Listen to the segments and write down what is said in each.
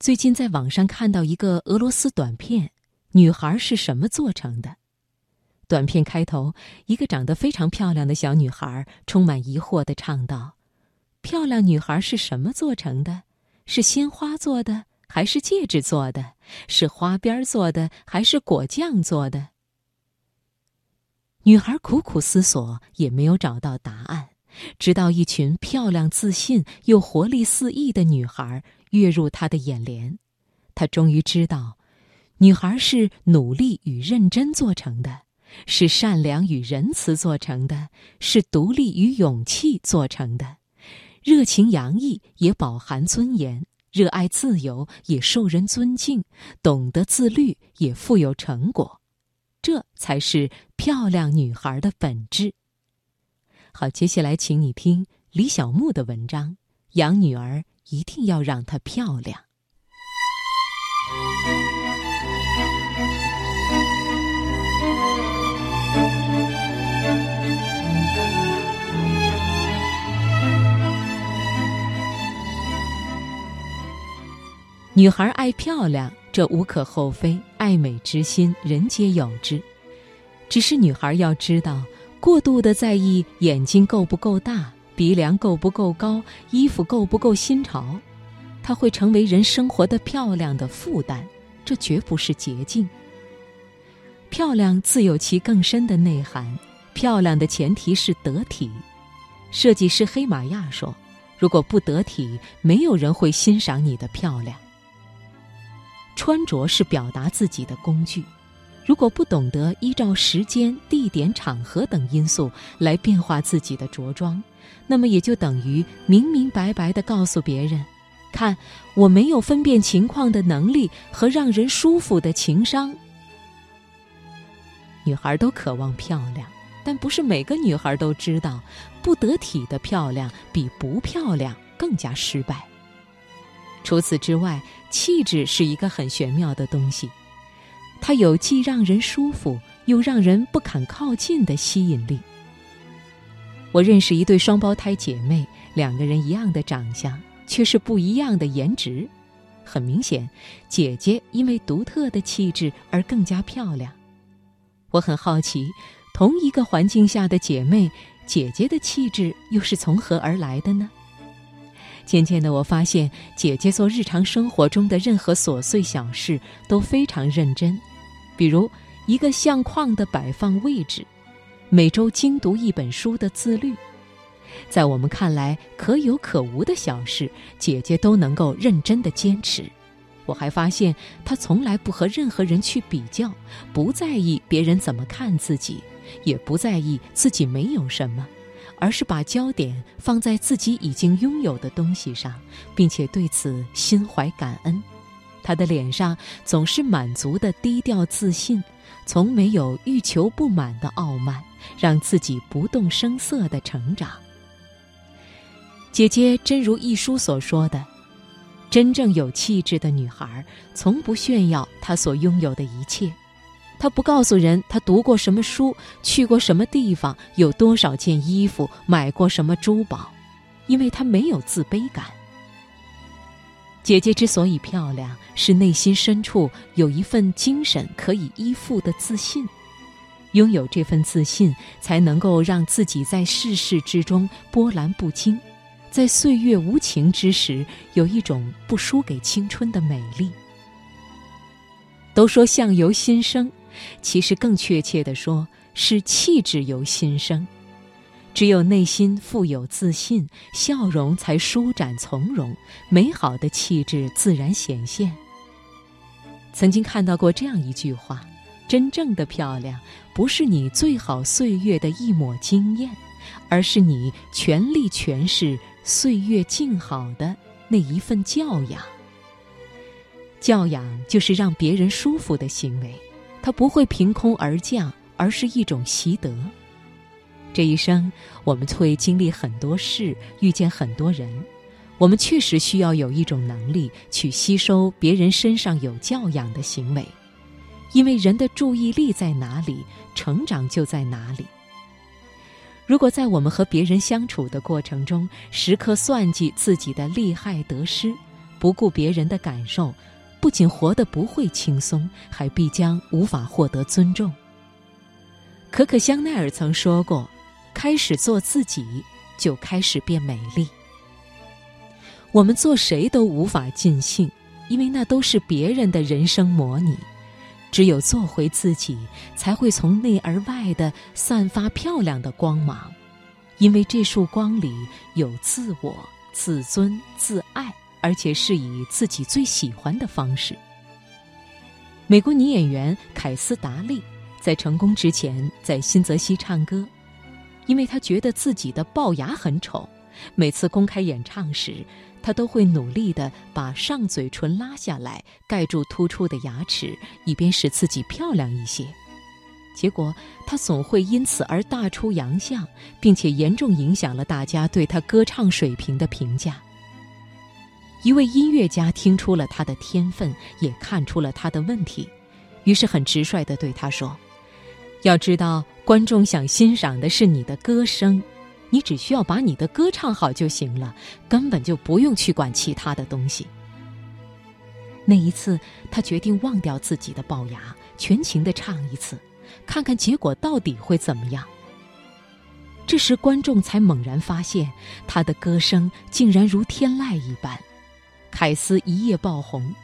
最近在网上看到一个俄罗斯短片，女孩是什么做成的？短片开头，一个长得非常漂亮的小女孩充满疑惑地唱道：“漂亮女孩是什么做成的？是鲜花做的，还是戒指做的？是花边做的，还是果酱做的？”女孩苦苦思索，也没有找到答案。直到一群漂亮、自信又活力四溢的女孩跃入他的眼帘，他终于知道，女孩是努力与认真做成的，是善良与仁慈做成的，是独立与勇气做成的，热情洋溢也饱含尊严，热爱自由也受人尊敬，懂得自律也富有成果，这才是漂亮女孩的本质。好，接下来请你听李小牧的文章。养女儿一定要让她漂亮。女孩爱漂亮，这无可厚非，爱美之心人皆有之。只是女孩要知道。过度的在意眼睛够不够大，鼻梁够不够高，衣服够不够新潮，它会成为人生活的漂亮的负担，这绝不是捷径。漂亮自有其更深的内涵，漂亮的前提是得体。设计师黑玛亚说：“如果不得体，没有人会欣赏你的漂亮。”穿着是表达自己的工具。如果不懂得依照时间、地点、场合等因素来变化自己的着装，那么也就等于明明白白地告诉别人：“看，我没有分辨情况的能力和让人舒服的情商。”女孩都渴望漂亮，但不是每个女孩都知道，不得体的漂亮比不漂亮更加失败。除此之外，气质是一个很玄妙的东西。它有既让人舒服又让人不敢靠近的吸引力。我认识一对双胞胎姐妹，两个人一样的长相，却是不一样的颜值。很明显，姐姐因为独特的气质而更加漂亮。我很好奇，同一个环境下的姐妹，姐姐的气质又是从何而来的呢？渐渐的，我发现姐姐做日常生活中的任何琐碎小事都非常认真。比如，一个相框的摆放位置，每周精读一本书的自律，在我们看来可有可无的小事，姐姐都能够认真的坚持。我还发现，她从来不和任何人去比较，不在意别人怎么看自己，也不在意自己没有什么，而是把焦点放在自己已经拥有的东西上，并且对此心怀感恩。他的脸上总是满足的低调自信，从没有欲求不满的傲慢，让自己不动声色的成长。姐姐真如一书所说的，真正有气质的女孩，从不炫耀她所拥有的一切，她不告诉人她读过什么书，去过什么地方，有多少件衣服，买过什么珠宝，因为她没有自卑感。姐姐之所以漂亮，是内心深处有一份精神可以依附的自信。拥有这份自信，才能够让自己在世事之中波澜不惊，在岁月无情之时，有一种不输给青春的美丽。都说相由心生，其实更确切的说，是气质由心生。只有内心富有自信，笑容才舒展从容，美好的气质自然显现。曾经看到过这样一句话：真正的漂亮，不是你最好岁月的一抹惊艳，而是你全力诠释岁月静好的那一份教养。教养就是让别人舒服的行为，它不会凭空而降，而是一种习得。这一生，我们会经历很多事，遇见很多人。我们确实需要有一种能力去吸收别人身上有教养的行为，因为人的注意力在哪里，成长就在哪里。如果在我们和别人相处的过程中，时刻算计自己的利害得失，不顾别人的感受，不仅活得不会轻松，还必将无法获得尊重。可可香奈儿曾说过：“开始做自己，就开始变美丽。”我们做谁都无法尽兴，因为那都是别人的人生模拟。只有做回自己，才会从内而外的散发漂亮的光芒。因为这束光里有自我、自尊、自爱，而且是以自己最喜欢的方式。美国女演员凯斯·达利在成功之前，在新泽西唱歌，因为她觉得自己的龅牙很丑。每次公开演唱时，他都会努力地把上嘴唇拉下来，盖住突出的牙齿，以便使自己漂亮一些。结果，他总会因此而大出洋相，并且严重影响了大家对他歌唱水平的评价。一位音乐家听出了他的天分，也看出了他的问题，于是很直率地对他说：“要知道，观众想欣赏的是你的歌声。”你只需要把你的歌唱好就行了，根本就不用去管其他的东西。那一次，他决定忘掉自己的龅牙，全情的唱一次，看看结果到底会怎么样。这时，观众才猛然发现，他的歌声竟然如天籁一般。凯斯一夜爆红，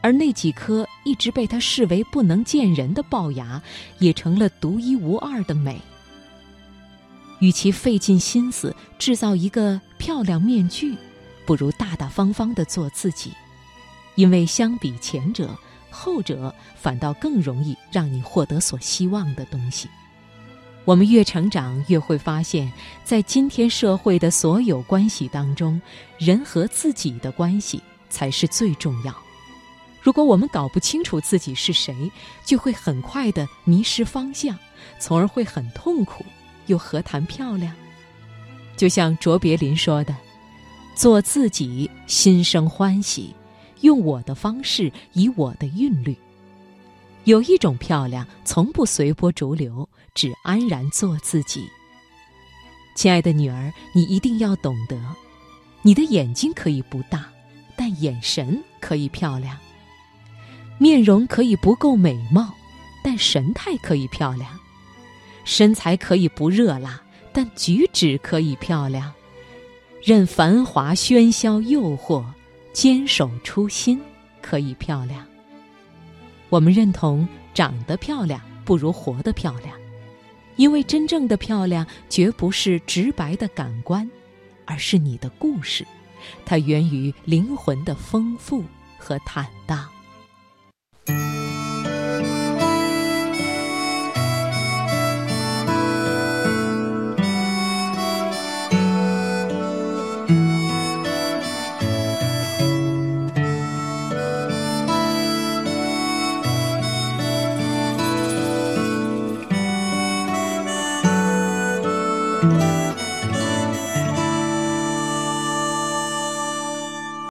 而那几颗一直被他视为不能见人的龅牙，也成了独一无二的美。与其费尽心思制造一个漂亮面具，不如大大方方的做自己，因为相比前者，后者反倒更容易让你获得所希望的东西。我们越成长，越会发现，在今天社会的所有关系当中，人和自己的关系才是最重要。如果我们搞不清楚自己是谁，就会很快的迷失方向，从而会很痛苦。又何谈漂亮？就像卓别林说的：“做自己，心生欢喜，用我的方式，以我的韵律。有一种漂亮，从不随波逐流，只安然做自己。”亲爱的女儿，你一定要懂得：你的眼睛可以不大，但眼神可以漂亮；面容可以不够美貌，但神态可以漂亮。身材可以不热辣，但举止可以漂亮；任繁华喧嚣诱惑，坚守初心可以漂亮。我们认同长得漂亮不如活得漂亮，因为真正的漂亮绝不是直白的感官，而是你的故事，它源于灵魂的丰富和坦荡。